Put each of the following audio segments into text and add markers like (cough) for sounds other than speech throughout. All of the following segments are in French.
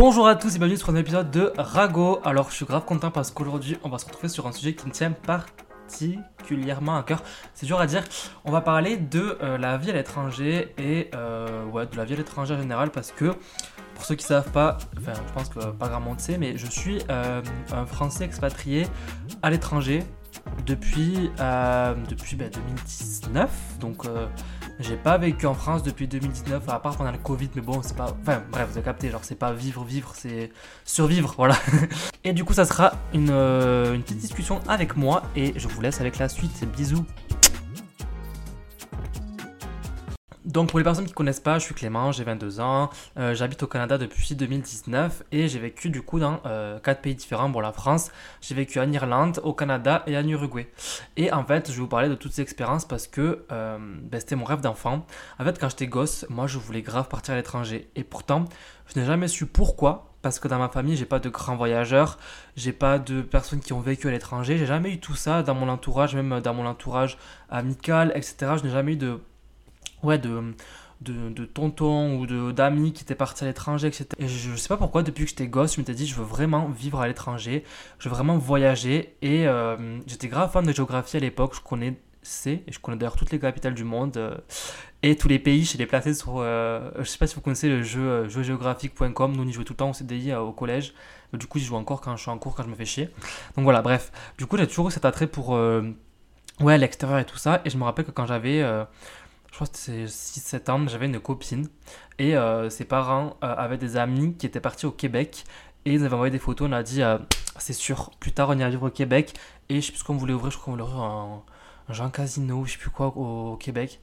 Bonjour à tous et bienvenue sur un épisode de Rago. Alors je suis grave content parce qu'aujourd'hui on va se retrouver sur un sujet qui me tient particulièrement à cœur. C'est dur à dire. On va parler de euh, la vie à l'étranger et euh, ouais, de la vie à l'étranger en général parce que pour ceux qui savent pas, enfin je pense que pas grand monde sait, mais je suis euh, un Français expatrié à l'étranger depuis, depuis 2019. Ben, Donc j'ai pas vécu en France depuis 2019, à part pendant le Covid, mais bon, c'est pas. Enfin, bref, vous avez capté, genre, c'est pas vivre, vivre, c'est survivre, voilà. (laughs) et du coup, ça sera une, euh, une petite discussion avec moi, et je vous laisse avec la suite. Bisous. Donc pour les personnes qui ne connaissent pas, je suis Clément, j'ai 22 ans, euh, j'habite au Canada depuis 2019 et j'ai vécu du coup dans euh, quatre pays différents. Pour la France, j'ai vécu en Irlande, au Canada et en Uruguay. Et en fait, je vais vous parler de toutes ces expériences parce que euh, ben, c'était mon rêve d'enfant. En fait, quand j'étais gosse, moi je voulais grave partir à l'étranger. Et pourtant, je n'ai jamais su pourquoi. Parce que dans ma famille, j'ai pas de grands voyageurs, j'ai pas de personnes qui ont vécu à l'étranger, j'ai jamais eu tout ça dans mon entourage, même dans mon entourage amical, etc. Je n'ai jamais eu de ouais, de, de, de tontons ou d'amis qui étaient partis à l'étranger, etc. Et je, sais pas pourquoi, depuis que j'étais gosse, je m'étais dit, je veux vraiment vivre à l'étranger, je veux vraiment voyager. Et euh, j'étais grave fan de géographie à l'époque, je connaissais, et je connais d'ailleurs toutes les capitales du monde. Euh, et tous les pays, je les placé sur. Euh, je sais pas si vous connaissez le jeu jeuxgéographique.com. Nous, on y jouait tout le temps au CDI au collège. du coup, j'y joue encore quand je suis en cours, quand je me fais chier. Donc voilà, bref. Du coup, j'ai toujours eu cet attrait pour. ouais, l'extérieur et tout ça. Et je me rappelle que quand j'avais je crois que c'était 6-7 ans, j'avais une copine et euh, ses parents euh, avaient des amis qui étaient partis au Québec et ils avaient envoyé des photos. On a dit, euh, c'est sûr, plus tard on ira vivre au Québec et je sais plus ce qu'on voulait ouvrir, je crois qu'on voulait ouvrir un, un genre casino, je sais plus quoi au, Québec.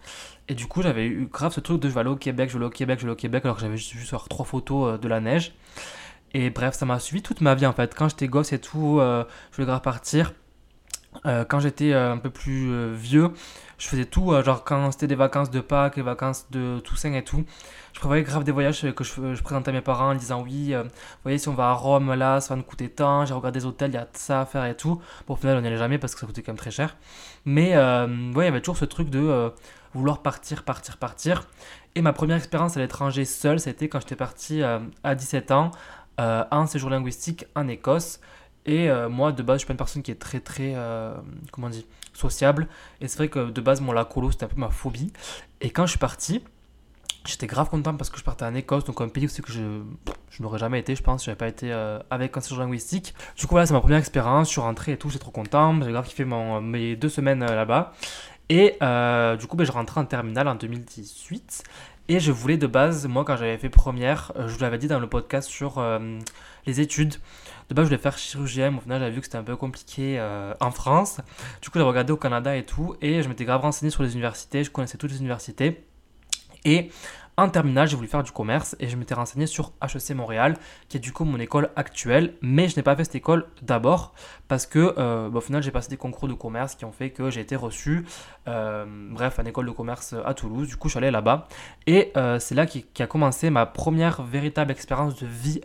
Et du coup, j'avais eu grave ce truc de je vais aller au Québec, je vais aller au Québec, je vais aller au Québec alors que j'avais juste vu sur trois photos de la neige. Et bref, ça m'a suivi toute ma vie en fait. Quand j'étais gosse et tout, je voulais grave partir. Quand j'étais un peu plus vieux, je faisais tout, euh, genre quand c'était des vacances de Pâques, les vacances de Toussaint et tout, je prévoyais grave des voyages que je, présentais à mes parents en disant oui, euh, vous voyez, si on va à Rome là, ça va nous coûter tant, j'ai regardé des hôtels, il y a ça à faire et tout. Bon, au final, on n'y allait jamais parce que ça coûtait quand même très cher. Mais euh, ouais, il y avait toujours ce truc de vouloir partir, partir, partir. Et ma première expérience à l'étranger seule, c'était quand j'étais parti à 17 ans en séjour linguistique en Écosse. Et moi, de base, je suis pas une personne qui est très, très, comment on dit, sociable. Et c'est vrai que de base, mon la colo, c'était un peu ma phobie. Et quand je suis parti, j'étais grave content parce que je partais en Écosse, donc un pays que je, je n'aurais jamais été, je pense, je n'avais pas été euh, avec un séjour linguistique. Du coup, voilà, c'est ma première expérience, je suis rentré et tout, j'étais trop content, j'ai grave kiffé mon, mes deux semaines euh, là-bas. Et euh, du coup, ben, je rentrais en terminale en 2018. Et je voulais de base, moi quand j'avais fait première, je vous l'avais dit dans le podcast sur les études, de base, je voulais faire chirurgien, mais au final, j'avais vu que c'était un peu compliqué euh, en France. Du coup, j'ai regardé au Canada et tout, et je m'étais grave renseigné sur les universités, je connaissais toutes les universités. Et en terminale, j'ai voulu faire du commerce. Et je m'étais renseigné sur HEC Montréal, qui est du coup mon école actuelle, mais je n'ai pas fait cette école d'abord parce que euh, bah, au final j'ai passé des concours de commerce qui ont fait que j'ai été reçu, euh, bref, à une école de commerce à Toulouse. Du coup, je suis allé là-bas. Et c'est là qui, a commencé ma première véritable expérience de vie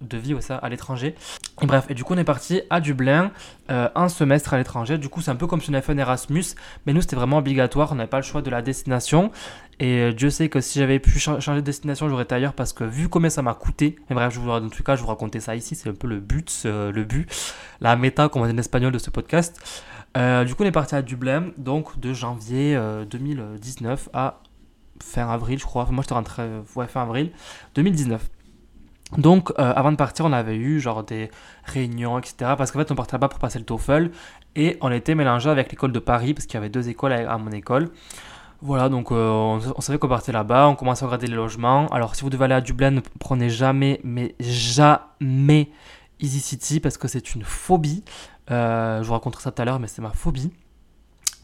de vie au à l'étranger. Bref, et du coup on est parti à Dublin, euh, un semestre à l'étranger. Du coup c'est un peu comme si on avait fait un Erasmus, mais nous c'était vraiment obligatoire, on n'avait pas le choix de la destination. Et euh, Dieu sait que si j'avais pu changer de destination, j'aurais été ailleurs parce que vu combien ça m'a coûté, et bref, je vous, tous les cas, je vous raconter ça ici, c'est un peu le but, le but, la méta, comme on dit en espagnol de ce podcast. Euh, du coup on est parti à Dublin, donc de janvier 2019 à fin avril, je crois. moi j'étais rentré, ouais, fin avril 2019. Donc, euh, avant de partir, on avait eu genre des réunions, etc. Parce qu'en fait, on partait là-bas pour passer le TOEFL et on était mélangé avec l'école de Paris parce qu'il y avait deux écoles à, mon école. Voilà, donc euh, on, savait qu'on partait là-bas, on commençait à regarder les logements. Alors, si vous devez aller à Dublin, ne prenez jamais, mais jamais Easy City parce que c'est une phobie. Euh, je vous raconterai ça tout à l'heure, mais c'est ma phobie.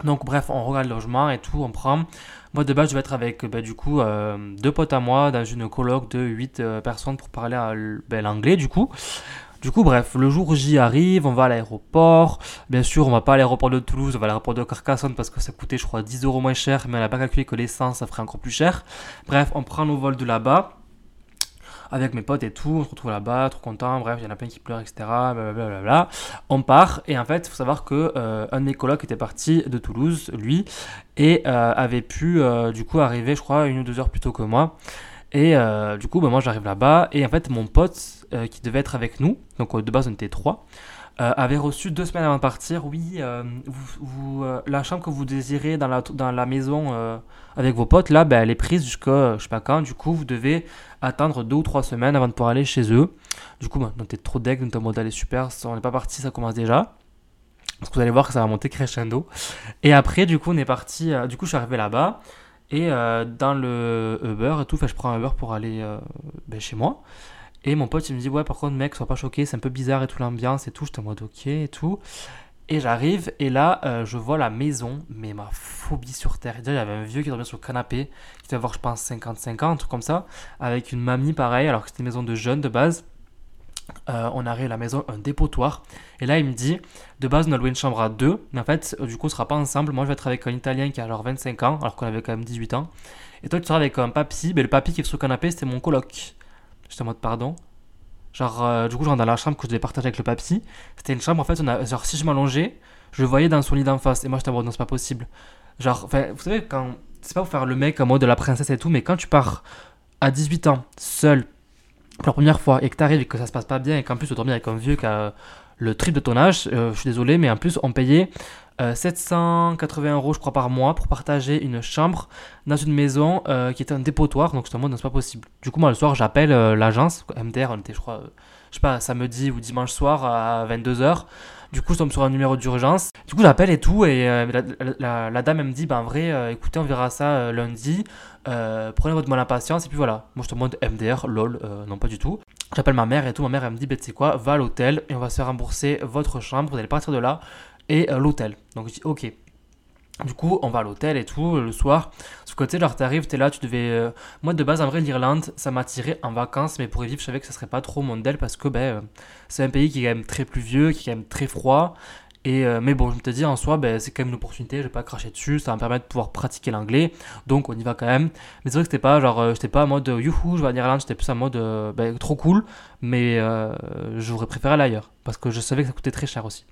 Donc bref, on regarde le logement et tout, on prend. Moi de base, je vais être avec bah, du coup euh, deux potes à moi dans une colloque de 8 euh, personnes pour parler ben, l'anglais du coup. Du coup, bref, le jour où j'y arrive, on va à l'aéroport. Bien sûr, on va pas à l'aéroport de Toulouse, on va à l'aéroport de Carcassonne parce que ça coûtait, je crois, 10 euros moins cher, mais on n'a pas calculé que l'essence, ça ferait encore plus cher. Bref, on prend nos vols de là-bas avec mes potes et tout, on se retrouve là-bas, trop content, bref, il y en a plein qui pleurent, etc. Blablabla. On part, et en fait, il faut savoir que euh, un de mes colocs était parti de Toulouse, lui, et euh, avait pu, euh, du coup, arriver, je crois, une ou deux heures plus tôt que moi. Et du coup, bah, moi j'arrive là-bas. Et en fait, mon pote qui devait être avec nous, donc de base on était trois, avait reçu deux semaines avant de partir. Oui, vous, la chambre que vous désirez dans la, maison avec vos potes, là, bah, elle est prise jusqu'à je sais pas quand. Du coup, vous devez attendre deux ou trois semaines avant de pouvoir aller chez eux. Du coup, on était trop deck, notre mode est super. On n'est pas parti, ça commence déjà. Parce que vous allez voir que ça va monter crescendo. Et après, du coup, on est parti. Euh, du coup, je suis arrivé là-bas. Et euh, dans le Uber et tout, je prends un Uber pour aller euh, ben, chez moi. Et mon pote, il me dit Ouais, par contre, mec, sois pas choqué, c'est un peu bizarre et tout, l'ambiance et tout. J'étais en mode Ok et tout. Et j'arrive, et là, je vois la maison, mais ma phobie sur terre. Déjà, il y avait un vieux qui dormait sur le canapé, qui devait avoir, je pense, 55 ans, un truc comme ça, avec une mamie pareil, alors que c'était une maison de jeunes de base. Euh, on arrive à la maison, un dépotoir. Et là, il me dit, de base, on a loué une chambre à deux, mais en fait, euh, du coup, on sera pas ensemble. Moi, je vais être avec un Italien qui a genre 25 ans, alors qu'on avait quand même 18 ans. Et toi, tu seras avec un papy. Mais le papy qui est sur le canapé, c'était mon coloc. J'étais en mode pardon. Genre, euh, du coup, je rentre dans la chambre que je devais partager avec le papy. C'était une chambre, en fait, on a, genre, si je m'allongeais, je voyais dans son lit d'en face. Et moi, j'étais en mode, non, c'est pas possible. Genre, vous savez, quand. C'est pas pour faire le mec en mode de la princesse et tout, mais quand tu pars à 18 ans, seul, pour la première fois et que tu arrives et que ça se passe pas bien et qu'en plus tu dormir avec un vieux qui a le triple de ton âge, euh, je suis désolé, mais en plus on payait 780 euh, euros je crois par mois pour partager une chambre dans une maison euh, qui était un dépotoir, donc je te montre, c'est pas possible. Du coup moi le soir j'appelle l'agence, MDR, on était je crois, je sais pas, samedi ou dimanche soir à 22h. Du coup, je tombe sur un numéro d'urgence. Du coup, j'appelle et tout. Et la, dame, elle me dit bah, En vrai, écoutez, on verra ça lundi. Euh, prenez votre mal à patience et puis voilà. Moi je te demande MDR, lol, euh, non pas du tout. J'appelle ma mère et tout, ma mère elle me dit, bah, tu sais quoi, va à l'hôtel et on va se rembourser votre chambre, vous allez partir de là et euh, l'hôtel. Donc je dis ok. Du coup, on va à l'hôtel et tout, le soir. Ce côté, genre, t'arrives, t'es là, tu devais. Moi, de base, en vrai, l'Irlande, ça m'attirait en vacances, mais pour y vivre, je savais que ça serait pas trop mon parce que, ben, c'est un pays qui est quand même très pluvieux, qui est quand même très froid. Et, euh, mais bon, je me te dis en soi, ben, c'est quand même une opportunité, je vais pas cracher dessus, ça va me permettre de pouvoir pratiquer l'anglais, donc on y va quand même. Mais c'est vrai que c'était pas genre, euh, j'étais pas en mode youhou, je vais en Irlande, j'étais plus en mode euh, ben, trop cool, mais j'aurais préféré aller ailleurs, parce que je savais que ça coûtait très cher aussi.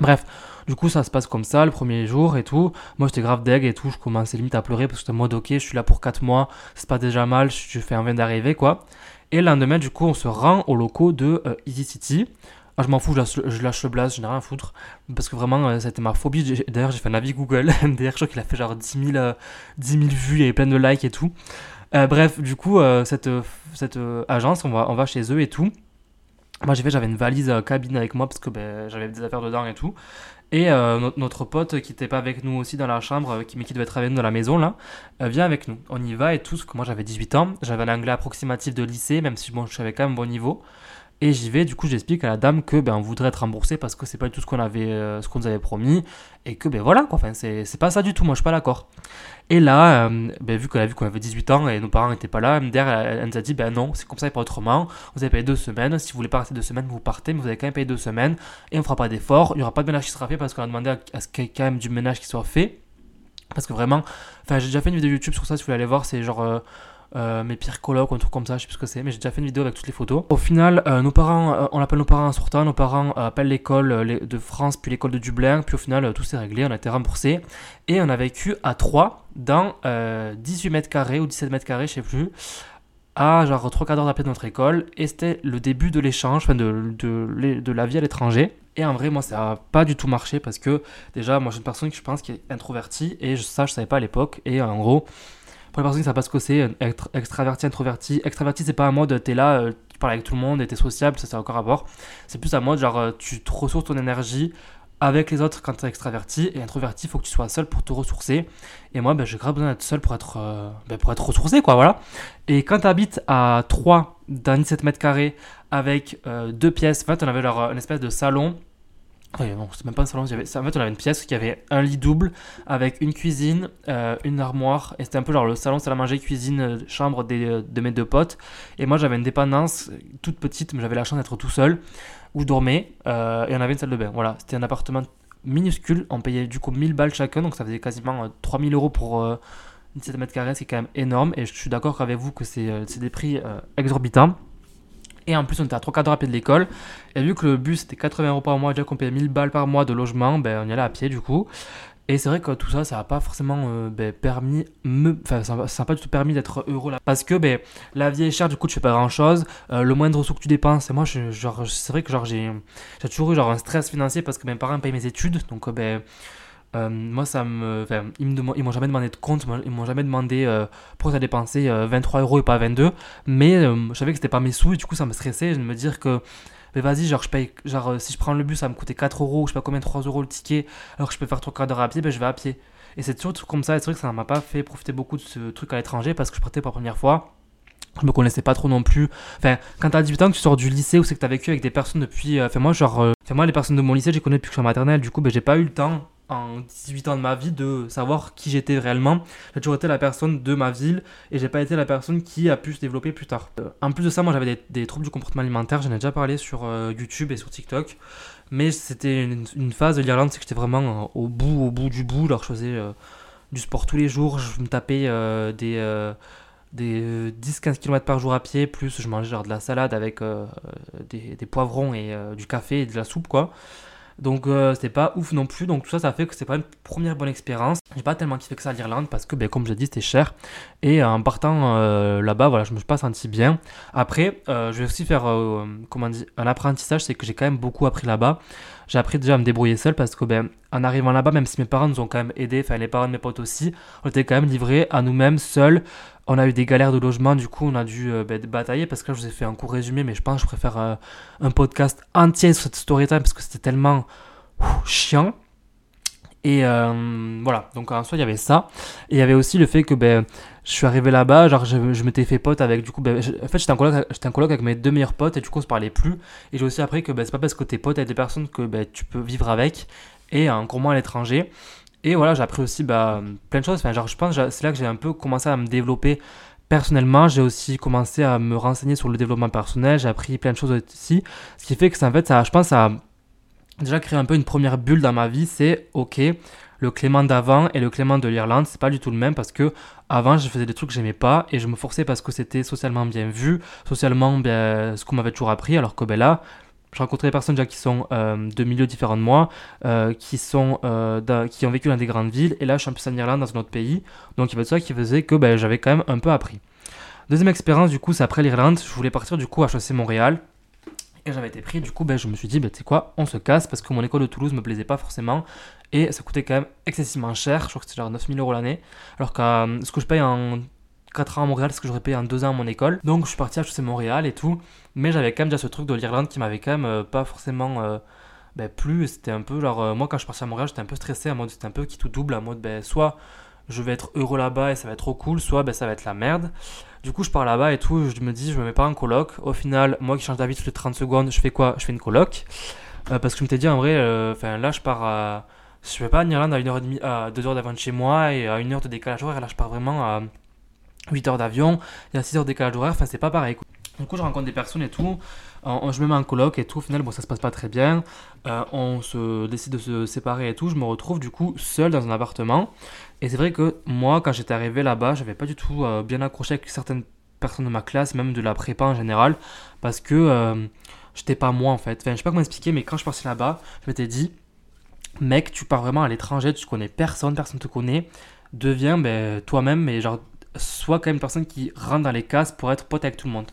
Bref, du coup ça se passe comme ça le premier jour et tout. Moi j'étais grave deg et tout, je commençais limite à pleurer parce que j'étais en mode ok, je suis là pour 4 mois, c'est pas déjà mal, je fais un vin d'arriver quoi. Et le lendemain du coup on se rend aux locaux de Easy City. Ah, je m'en fous, je lâche, le blast, je n'ai rien à foutre. Parce que vraiment, euh, ma phobie. D'ailleurs, j'ai fait un avis Google. (laughs) MDR, je crois qu'il a fait genre 10 000, 10 vues, avait plein de likes et tout. Euh, bref, du coup, euh, cette, agence, on va chez eux et tout. Moi, j'ai fait, j'avais une valise cabine avec moi parce que ben, j'avais des affaires dedans et tout. Et notre, pote qui n'était pas avec nous aussi dans la chambre, mais qui devait être avec nous dans la maison là, vient avec nous. On y va et tout. Parce que moi j'avais 18 ans, j'avais un anglais approximatif de lycée, même si bon, je savais quand même bon niveau. Et j'y vais, du coup j'explique à la dame que ben on voudrait être remboursé parce que c'est pas du tout ce qu'on avait euh, ce nous avait promis et que ben voilà quoi, enfin c'est, pas ça du tout, moi je suis pas d'accord. Et là, euh, ben, vu qu'elle a vu qu'on avait 18 ans et nos parents n'étaient pas là, MDR elle, elle, nous a dit ben non, c'est comme ça et pas autrement, vous avez payé deux semaines, si vous voulez pas rester deux semaines, vous partez, mais vous avez quand même payé deux semaines et on fera pas d'effort, il y aura pas de ménage qui sera fait parce qu'on a demandé à, ce qu'il y ait quand même du ménage qui soit fait. Parce que vraiment, enfin j'ai déjà fait une vidéo YouTube sur ça si vous voulez aller voir, c'est genre... Euh, euh, mes pires colocs un truc comme ça, je sais plus ce que c'est, mais j'ai déjà fait une vidéo avec toutes les photos. Au final, euh, nos parents, euh, on appelle nos parents en sortant, nos parents appellent l'école de France, puis l'école de Dublin, puis au final, tout s'est réglé, on a été remboursé. Et on a vécu à 3 dans 18 mètres carrés ou 17 mètres carrés, je sais plus, à genre 3 quarts d'heure d'après notre école. Et c'était le début de l'échange, enfin de, de, la vie à l'étranger. Et en vrai, moi, ça n'a pas du tout marché parce que déjà, moi, je suis une personne qui, je pense, qui est introvertie et ça, je savais pas à l'époque. Et en gros, pour les personnes qui savent pas ce que c'est, être extraverti, introverti. Extraverti, c'est pas un mode, t'es là, euh, tu parles avec tout le monde et t'es sociable, ça c'est encore à voir. C'est plus un mode, genre, euh, tu te ressources ton énergie avec les autres quand t'es extraverti. Et introverti, il faut que tu sois seul pour te ressourcer. Et moi, ben, j'ai grave besoin d'être seul pour être, euh, ben, pour être ressourcé, quoi, voilà. Et quand t'habites à 3 dans 17 mètres carrés avec deux pièces, en fait, on avait leur, une espèce de salon Ouais, non, c'est même pas un salon. En fait, on avait une pièce qui avait un lit double avec une cuisine, euh, une armoire. Et c'était un peu genre le salon, salle à manger, cuisine, euh, chambre des, euh, de mes deux potes. Et moi, j'avais une dépendance toute petite, mais j'avais la chance d'être tout seul, où je dormais. et on avait une salle de bain. Voilà, c'était un appartement minuscule. On payait du coup 1000 balles chacun, donc ça faisait quasiment 3000 euros pour une 17 mètres carrés, c'est quand même énorme. Et je suis d'accord avec vous que c'est des prix exorbitants. Et en plus, on était à 3 quarts à pied de l'école. Et vu que le bus était 80 euros par mois, déjà qu'on payait 1000 balles par mois de logement, ben, on y allait à pied du coup. Et c'est vrai que tout ça, ça n'a pas forcément euh, ben, permis, me, enfin, ça pas du tout permis d'être heureux là. Parce que ben, la vie est chère, du coup, tu fais pas grand chose. Euh, le moindre sous que tu dépenses, et moi, je, genre, c'est vrai que genre, j'ai, j'ai toujours eu genre, un stress financier parce que mes parents payent mes études. Donc, ben, euh, moi, ça me, ils, m'ont jamais demandé de compte, ils m'ont jamais demandé pourquoi tu as dépensé 23 euros et pas 22. Mais je savais que c'était pas mes sous et du coup, ça me stressait de me dire que mais vas-y, genre, je paye, genre, euh, si je prends le bus, ça va me coûter 4 euros, je sais pas combien, 3 euros le ticket, alors que je peux faire 3 quarts d'heure à pied, ben je vais à pied. Et c'est toujours comme ça, et c'est vrai que ça m'a pas fait profiter beaucoup de ce truc à l'étranger parce que je partais pour la première fois. Je me connaissais pas trop non plus. Enfin, quand t'as 18 ans, que tu sors du lycée ou c'est que t'as vécu avec des personnes depuis. Euh, enfin, moi, genre. Euh, enfin, moi, les personnes de mon lycée, j'ai connu depuis que je suis en maternelle. Du coup, ben, j'ai pas eu le temps en 18 ans de ma vie de savoir qui j'étais réellement. J'ai toujours été la personne de ma ville et j'ai pas été la personne qui a pu se développer plus tard. Euh, en plus de ça, moi j'avais des, troubles du comportement alimentaire, j'en ai déjà parlé sur euh, YouTube et sur TikTok. Mais c'était une, phase de l'Irlande, c'est que j'étais vraiment euh, au bout, au bout du bout. Alors je faisais du sport tous les jours, je me tapais des des 10-15 km par jour à pied, plus je mangeais genre de la salade avec des, poivrons et du café et de la soupe, quoi. Donc euh, c'était pas ouf non plus. Donc tout ça, ça fait que c'est pas une première bonne expérience. J'ai pas tellement kiffé que ça l'Irlande parce que, ben, comme je l'ai dit, c'était cher. Et en partant euh, là-bas, voilà, je me suis pas senti bien. Après, euh, je vais aussi faire un apprentissage, c'est que j'ai quand même beaucoup appris là-bas. J'ai appris déjà à me débrouiller seul parce que, ben, en arrivant là-bas, même si mes parents nous ont quand même aidés, enfin les parents de mes potes aussi, on était quand même livrés à nous-mêmes seuls on a eu des galères de logement, du coup on a dû euh, ben, batailler parce que là je vous ai fait un court résumé, mais je pense que je préfère euh, un podcast entier sur cette story time parce que c'était tellement chiant. Et euh, voilà, donc en soi il y avait ça. Et il y avait aussi le fait que ben, je suis arrivé là-bas, genre je, m'étais fait pote avec, du coup, ben, en fait j'étais en, coloc avec mes deux meilleurs potes et du coup on se parlait plus. Et j'ai aussi appris que ben, c'est pas parce que t'es pote avec des personnes que ben, tu peux vivre avec, et encore moins à l'étranger. Et voilà, j'ai appris aussi bah, plein de choses. Enfin, genre, je pense que c'est là que j'ai un peu commencé à me développer personnellement. J'ai aussi commencé à me renseigner sur le développement personnel. J'ai appris plein de choses aussi. Ce qui fait que ça, en fait, ça, je pense, ça a déjà créé un peu une première bulle dans ma vie. C'est OK, le Clément d'avant et le Clément de l'Irlande, c'est pas du tout le même parce que avant, je faisais des trucs que j'aimais pas et je me forçais parce que c'était socialement bien vu, socialement bien, ce qu'on m'avait toujours appris. Alors que ben là, je rencontrais des personnes déjà qui sont euh, de milieux différents de moi, euh, qui, sont, euh, qui ont vécu dans des grandes villes, et là je suis un peu en Irlande, dans un autre pays. Donc il y avait ça qui faisait que ben, j'avais quand même un peu appris. Deuxième expérience, du coup, c'est après l'Irlande. Je voulais partir du coup à HEC Montréal. Et j'avais été pris, du coup, ben, je me suis dit, ben, tu sais quoi, on se casse parce que mon école de Toulouse me plaisait pas forcément et ça coûtait quand même excessivement cher. Je crois que c'était genre 9000 euros l'année. Alors que ce que je paye en 4 ans à Montréal, ce que j'aurais payé en 2 ans à mon école. Donc je suis parti à Montréal et tout. Mais j'avais quand même déjà ce truc de l'Irlande qui m'avait quand même euh, pas forcément euh, ben, plu. C'était un peu genre, euh, moi quand je suis parti à Montréal, j'étais un peu stressé, en mode c'était un peu qui tout double, en mode ben, soit je vais être heureux là-bas et ça va être trop cool, soit ben, ça va être la merde. Du coup, je pars là-bas et tout, je me dis, je me mets pas en coloc. Au final, moi qui change d'avis toutes les 30 secondes, je fais quoi? Je fais une coloc. parce que je m'étais dit, en vrai, là, je pars à. Je vais pas en Irlande à 1h30, à 2h d'avant de chez moi et à 1h de décalage horaire. Là, je pars vraiment à 8 heures d'avion, il y a 6 heures de décalage horaire, enfin c'est pas pareil. Du coup, je rencontre des personnes et tout, je me mets en coloc et tout, au final, bon, ça se passe pas très bien, euh, on se décide de se séparer et tout, je me retrouve du coup seul dans un appartement. Et c'est vrai que moi, quand j'étais arrivé là-bas, j'avais pas du tout euh, bien accroché avec certaines personnes de ma classe, même de la prépa en général, parce que euh, j'étais pas moi en fait. Enfin, je sais pas comment expliquer, mais quand je passais là-bas, je m'étais dit, mec, tu pars vraiment à l'étranger, tu connais personne, personne te connaît, deviens ben, toi-même, mais genre soit quand même une personne qui rentre dans les cases pour être pote avec tout le monde.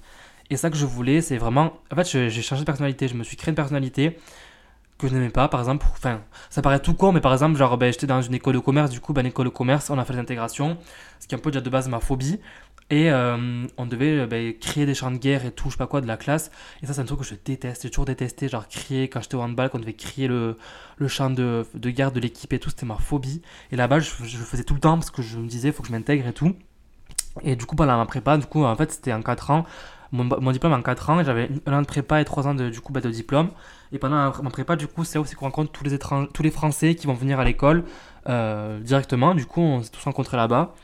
Et ça que je voulais, c'est vraiment. En fait, j'ai changé de personnalité. Je me suis créé une personnalité que je n'aimais pas, par exemple. Enfin, ça paraît tout court, mais par exemple, genre, ben, j'étais dans une école de commerce. Du coup, ben, école de commerce, on a fait l'intégration, ce qui est un peu déjà de base ma phobie. Et euh, on devait ben, créer des champs de guerre et tout, je sais pas quoi, de la classe. Et ça, c'est un truc que je déteste. J'ai toujours détesté, genre, crier quand j'étais au handball, qu'on devait crier le, le champ de, de guerre de l'équipe et tout. C'était ma phobie. Et là-bas, je, je, le faisais tout le temps parce que je me disais, faut que je m'intègre et tout. Et du coup, pendant ma prépa, du coup, en fait, c'était en 4 ans. Mon, mon, diplôme en 4 ans, j'avais un an de prépa et 3 ans de, du coup, bah, de diplôme. Et pendant ma prépa, du coup, c'est là aussi qu'on rencontre tous les, étrangers, tous les Français qui vont venir à l'école euh, directement. Du coup, on s'est tous rencontrés là-bas.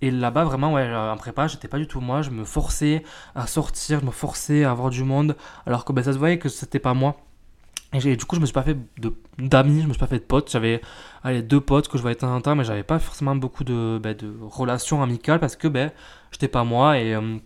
Et là-bas, vraiment, ouais, en prépa, j'étais pas du tout moi. Je me forçais à sortir, je me forçais à avoir du monde. Alors que bah, ça se voyait que c'était pas moi. Et du coup, je me suis pas fait d'amis, je me suis pas fait de potes. J'avais deux potes que je voyais de temps en temps, mais j'avais pas forcément beaucoup de, ben, relations amicales parce que ben, j'étais pas moi et euh,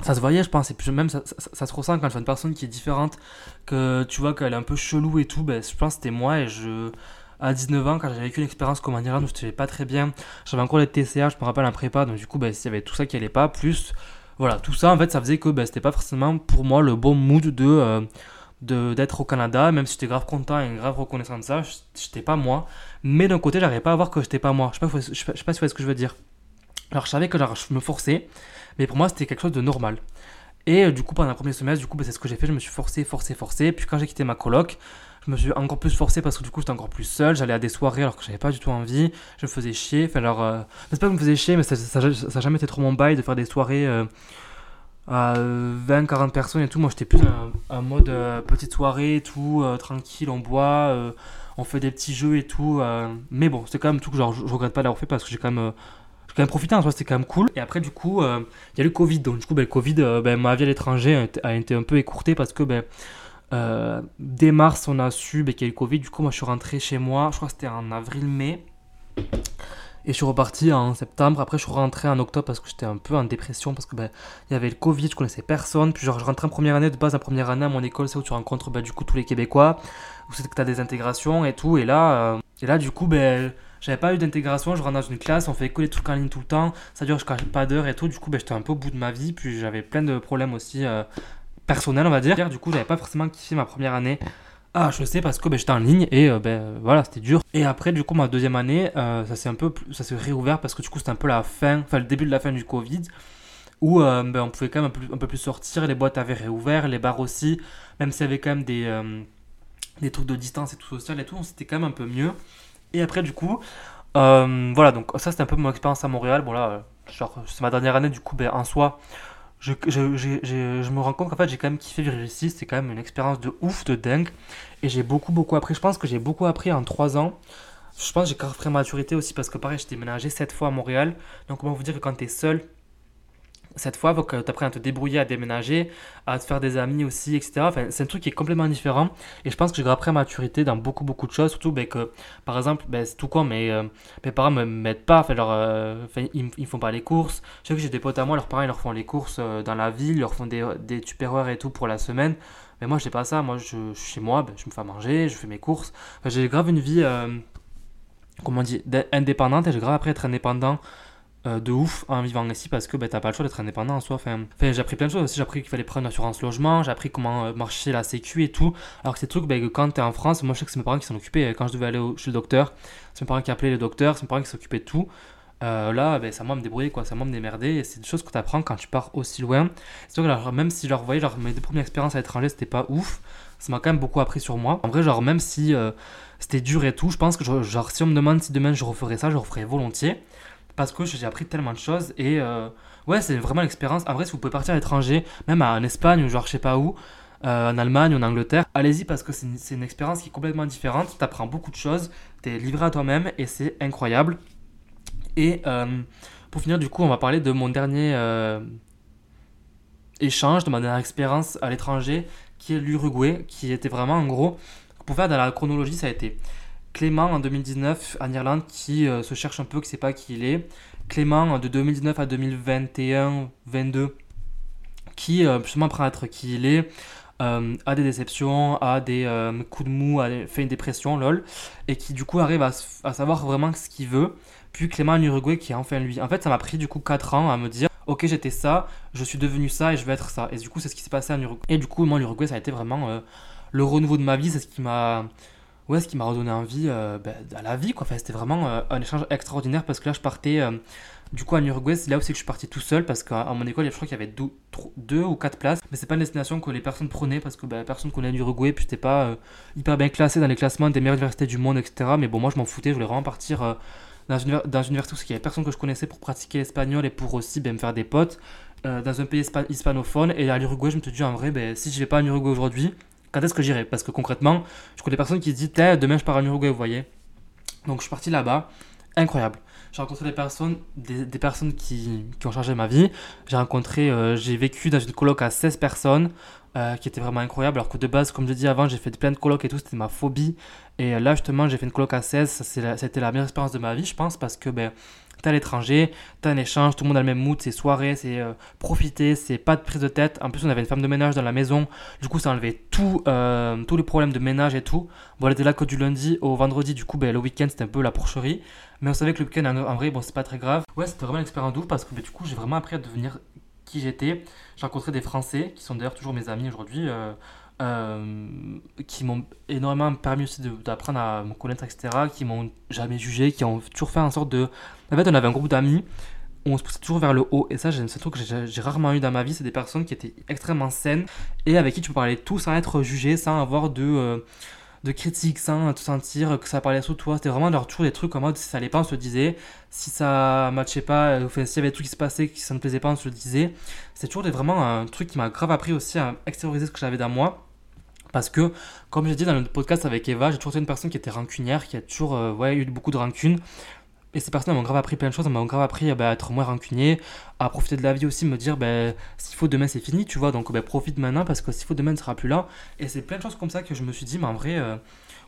ça se voyait, je pense. Et puis même, ça, se ressent quand je vois une personne qui est différente, que tu vois qu'elle est un peu chelou et tout. Ben, je pense que c'était moi et je. à 19 ans, quand j'avais vécu une expérience comme en Irlande où je pas très bien, j'avais encore les TCA, je me rappelle un prépa, donc du coup, ben, s'il y avait tout ça qui allait pas, plus voilà, tout ça en fait, ça faisait que ben, c'était pas forcément pour moi le bon mood de. Euh, d'être au Canada, même si j'étais grave content et grave reconnaissant de ça, j'étais pas moi. Mais d'un côté, j'arrivais pas à voir que j'étais pas moi. Je sais pas, je sais pas, si vous voyez ce que je veux dire. Alors je savais que je me forçais, mais pour moi c'était quelque chose de normal. Et euh, du coup, pendant le premier semestre, du coup, ben, c'est ce que j'ai fait. Je me suis forcé, forcé, forcé. Puis quand j'ai quitté ma coloc, je me suis encore plus forcé parce que du coup, j'étais encore plus seul. J'allais à des soirées alors que j'avais pas du tout envie. Je me faisais chier. Enfin, alors, euh... c'est pas que je me faisais chier, mais ça, ça, jamais été trop mon bail de faire des soirées euh, à 20-40 personnes et tout. Moi, j'étais plus en mode euh, petite soirée et tout, tranquille, on boit, on fait des petits jeux et tout. mais bon, c'est quand même tout que genre, je, regrette pas d'avoir fait parce que j'ai quand même quand même profité, en soi c'était quand même cool. Et après du coup, euh, il y a le Covid. Donc du coup, ben, le Covid, euh, ben, ma vie à l'étranger a, été un peu écourtée parce que ben, euh, dès mars, on a su ben, qu'il y a eu le Covid. Du coup, moi je suis rentré chez moi, je crois que c'était en avril-mai. Et je suis reparti en septembre. Après, je suis rentré en octobre parce que j'étais un peu en dépression parce que ben, y avait le Covid, je connaissais personne. Puis genre, je rentrais en première année de base, en première année à mon école, c'est où tu rencontres ben, du coup tous les Québécois, où c'est que tu as des intégrations et tout. Et là, et là du coup, ben j'avais pas eu d'intégration, je rentre dans une classe, on fait que les trucs en ligne tout le temps, ça dure jusqu'à pas d'heure et tout. Du coup, ben, j'étais un peu au bout de ma vie, puis j'avais plein de problèmes aussi euh, personnels, on va dire. Du coup, j'avais pas forcément kiffé ma première année. Ah, je sais parce que ben, j'étais en ligne et euh, ben voilà, c'était dur. Et après, du coup, ma deuxième année, euh, ça s'est un peu, ça s'est réouvert parce que du coup, c'était un peu la fin, enfin le début de la fin du Covid, où ben, on pouvait quand même un peu, un peu, plus sortir, les boîtes avaient réouvert, les bars aussi, même s'il y avait quand même des, trucs de distance et tout social et tout, c'était quand même un peu mieux. Et après, du coup, euh, voilà, donc ça c'était un peu mon expérience à Montréal. Bon là, euh, genre, c'est ma dernière année, du coup, ben, en soi, je, je, je, je me rends compte qu'en fait j'ai quand même kiffé vivre ici. C'est quand même une expérience de ouf, de dingue. Et j'ai beaucoup, beaucoup appris. Je pense que j'ai beaucoup appris en 3 ans. Je pense que j'ai pris maturité aussi parce que pareil, j'ai déménagé 7 fois à Montréal. Donc, comment vous dire que quand tu es seul, cette fois, faut tu apprennes à te débrouiller, à déménager, à te faire des amis aussi, etc. C'est un truc qui est complètement différent. Et je pense que j'ai appris à maturité dans beaucoup, beaucoup de choses. Surtout ben, que, par exemple, ben, c'est tout con, mais euh, mes parents ne m'aident pas. Enfin, leur, euh, ils ne font pas les courses. Je sais que j'ai des potes à moi, leurs parents ils leur font les courses euh, dans la ville, ils leur font des, des tupperwares et tout pour la semaine. Mais moi, je n'ai pas ça. Moi, je, suis chez moi, ben, je me fais à manger, je fais mes courses. j'ai grave une vie, comment on dit, indépendante et j'ai grave appris à être indépendant euh, de ouf en vivant ici parce que ben, t'as pas le choix d'être indépendant en soi. Enfin, j'ai appris plein de choses aussi. J'ai appris qu'il fallait prendre une assurance logement, j'ai appris comment euh, marcher la sécu et tout. Alors que c'est trucs ben, que quand t'es en France, moi je sais que c'est mes parents qui s'en occupaient. Quand je devais aller chez le docteur, c'est mes parents qui appelaient le docteur, c'est mes parents qui s'occupaient de tout. Euh, là, ben, moi de me débrouiller, quoi. moi de me démerder. C'est des choses que tu apprends quand tu pars aussi loin. C'est que alors, même si, genre, voyez, genre, mes deux premières expériences à l'étranger, c'était pas ouf, ça m'a quand même beaucoup appris sur moi. En vrai, genre, même si c'était dur et tout, je pense que, genre, si on me demande si demain je referais ça, je referais volontiers parce que j'ai appris tellement de choses et euh, ouais c'est vraiment l'expérience. En vrai si vous pouvez partir à l'étranger même en Espagne ou genre je sais pas où euh, en Allemagne ou en Angleterre allez-y parce que c'est une, expérience qui est complètement différente. Tu apprends beaucoup de choses tu es livré à toi-même et c'est incroyable. Et euh, pour finir du coup on va parler de mon dernier échange de ma dernière expérience à l'étranger qui est l'Uruguay qui était vraiment en gros pour faire dans la chronologie ça a été Clément en 2019 en Irlande qui euh, se cherche un peu, qui ne sait pas qui il est. Clément de 2019 à 2021-22 qui euh, justement prend à être qui il est. Euh, a des déceptions, a des coups de mou, a fait une dépression, lol, et qui du coup arrive à, savoir vraiment ce qu'il veut. Puis Clément en Uruguay qui est enfin lui. En fait, ça m'a pris du coup 4 ans à me dire ok j'étais ça, je suis devenu ça et je vais être ça. Et du coup c'est ce qui s'est passé en Uruguay. Et du coup moi l'Uruguay ça a été vraiment le renouveau de ma vie, c'est ce qui m'a ouais, ce qui m'a redonné envie euh, bah, à la vie. Quoi. Enfin, c'était vraiment euh, un échange extraordinaire parce que là, je partais euh, du coup en Uruguay. C'est là aussi que je suis parti tout seul parce qu'à mon école, je crois qu'il y avait deux, ou quatre places. Mais c'est pas une destination que les personnes prenaient parce que bah, personne connaît l'Uruguay. Puis c'était pas hyper bien classé dans les classements des meilleures universités du monde, etc. Mais bon, moi, je m'en foutais. Je voulais vraiment partir. dans une, université où il n'y avait personne que je connaissais pour pratiquer l'espagnol et pour aussi ben, me faire des potes dans un pays hispanophone. Et à l'Uruguay, je me suis dit en vrai, ben, si je vais pas en Uruguay aujourd'hui, quand est-ce que j'irai? Parce que concrètement, je connais des personnes qui se disent demain je pars en Uruguay, vous voyez. Donc je suis parti là-bas, incroyable. J'ai rencontré des personnes, des, personnes qui, ont changé ma vie. J'ai rencontré, euh, j'ai vécu dans une coloc à 16 personnes, euh, qui était vraiment incroyable. Alors que de base, comme je dis avant, j'ai fait plein de colocs et tout, c'était ma phobie. Et là, justement, j'ai fait une coloc à 16, ça, c'était la meilleure expérience de ma vie, je pense, parce que ben, t'es à l'étranger, t'as un échange, tout le monde a le même mood, c'est soirée, c'est euh, profiter, c'est pas de prise de tête. En plus, on avait une femme de ménage dans la maison, du coup, ça enlevait euh, tous les problèmes de ménage et tout. Bon, elle là que du lundi au vendredi, du coup, ben, le week-end, c'était un peu la porcherie. Mais on savait que le week-end, en vrai, bon, c'est pas très grave. Ouais, c'était vraiment une expérience douce parce que ben, du coup, j'ai vraiment appris à devenir qui j'étais. J'ai rencontré des Français qui sont d'ailleurs toujours mes amis aujourd'hui. Euh, euh, qui m'ont énormément permis aussi d'apprendre à me connaître, etc., qui m'ont jamais jugé, qui ont toujours fait en sorte de... En fait, on avait un groupe d'amis où on se poussait toujours vers le haut, et ça, c'est un truc que j'ai rarement eu dans ma vie, c'est des personnes qui étaient extrêmement saines, et avec qui tu peux parler tout sans être jugé, sans avoir de... Euh, de critiques sans te sentir que ça parlait sous toi. C'était vraiment leur toujours des trucs en mode si ça allait pas, on se disait. Si ça matchait pas, enfin, s'il y avait des trucs qui se passaient, qui ça ne plaisait pas, on se le disait. C'est toujours vraiment un truc qui m'a grave appris aussi à extérioriser ce que j'avais dans moi. Parce que, comme j'ai dit dans le podcast avec Eva, j'ai toujours été une personne qui était rancunière, qui a toujours euh, ouais, eu beaucoup de rancune. Et ces personnes m'ont grave appris plein de choses, m'ont grave appris bah, à être moins rancunier, à profiter de la vie aussi, me dire bah, s'il faut demain c'est fini, tu vois, donc bah, profite maintenant parce que s'il faut demain ne sera plus là. Et c'est plein de choses comme ça que je me suis dit, mais en vrai, euh,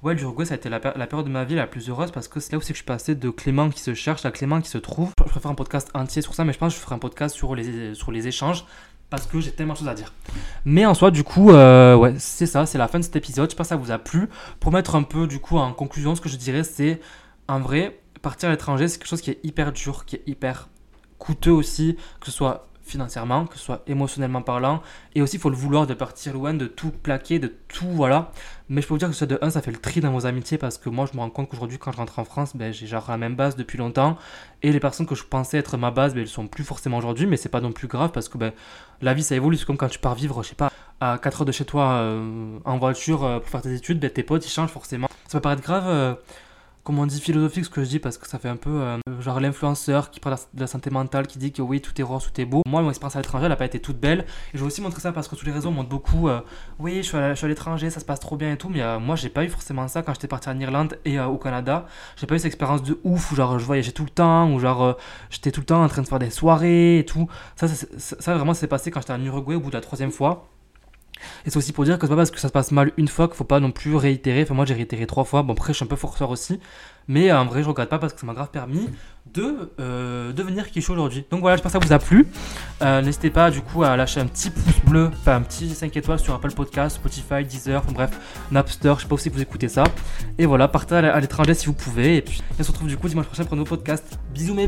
ouais, l'Uruguay ça a été la, période de ma vie la plus heureuse parce que c'est là aussi que je suis passé de Clément qui se cherche à Clément qui se trouve. Je préfère un podcast entier sur ça, mais je pense que je ferai un podcast sur les, sur les échanges parce que j'ai tellement de choses à dire. Mais en soi, du coup, euh, ouais, c'est ça, c'est la fin de cet épisode. Je pense que ça vous a plu. Pour mettre un peu, du coup, en conclusion, ce que je dirais, c'est en vrai, partir à l'étranger, c'est quelque chose qui est hyper dur, qui est hyper coûteux aussi, que ce soit financièrement, que ce soit émotionnellement parlant. Et aussi, il faut le vouloir de partir loin, de tout plaquer, de tout, voilà. Mais je peux vous dire que ça, de un, ça fait le tri dans vos amitiés parce que moi, je me rends compte qu'aujourd'hui, quand je rentre en France, ben, j'ai genre la même base depuis longtemps. Et les personnes que je pensais être ma base, ben, elles sont plus forcément aujourd'hui, mais c'est pas non plus grave parce que ben, la vie, ça évolue. C'est comme quand tu pars vivre, je sais pas, à 4 heures de chez toi euh, en voiture euh, pour faire tes études, ben, tes potes, ils changent forcément. Ça peut paraître grave. Euh, comment on dit philosophique ce que je dis parce que ça fait un peu euh, genre l'influenceur qui parle de la santé mentale qui dit que oui tout est rose tout est beau. Moi mon expérience à l'étranger elle n'a pas été toute belle. Et je vais aussi montrer ça parce que tous les réseaux montrent beaucoup euh, oui je suis à, l'étranger ça se passe trop bien et tout. Mais euh, moi j'ai pas eu forcément ça quand j'étais parti en Irlande et au Canada. J'ai pas eu cette expérience de ouf où genre je voyageais tout le temps ou genre j'étais tout le temps en train de faire des soirées et tout. Ça ça, ça vraiment s'est passé quand j'étais en Uruguay au bout de la troisième fois et c'est aussi pour dire que c'est pas parce que ça se passe mal une fois qu'il faut pas non plus réitérer. Enfin, moi j'ai réitéré trois fois. Bon, après, je suis un peu forceur aussi. Mais en vrai, je regrette pas parce que ça m'a grave permis de euh, devenir qui je suis aujourd'hui. Donc voilà, j'espère que ça vous a plu. Euh, n'hésitez pas du coup à lâcher un petit pouce bleu, enfin un petit 5 étoiles sur Apple Podcast, Spotify, Deezer, enfin bref, Napster. Je sais pas que vous écoutez ça. Et voilà, partez à l'étranger si vous pouvez. Et puis, on se retrouve du coup dimanche prochain pour un nouveau podcast. Bisous, mes.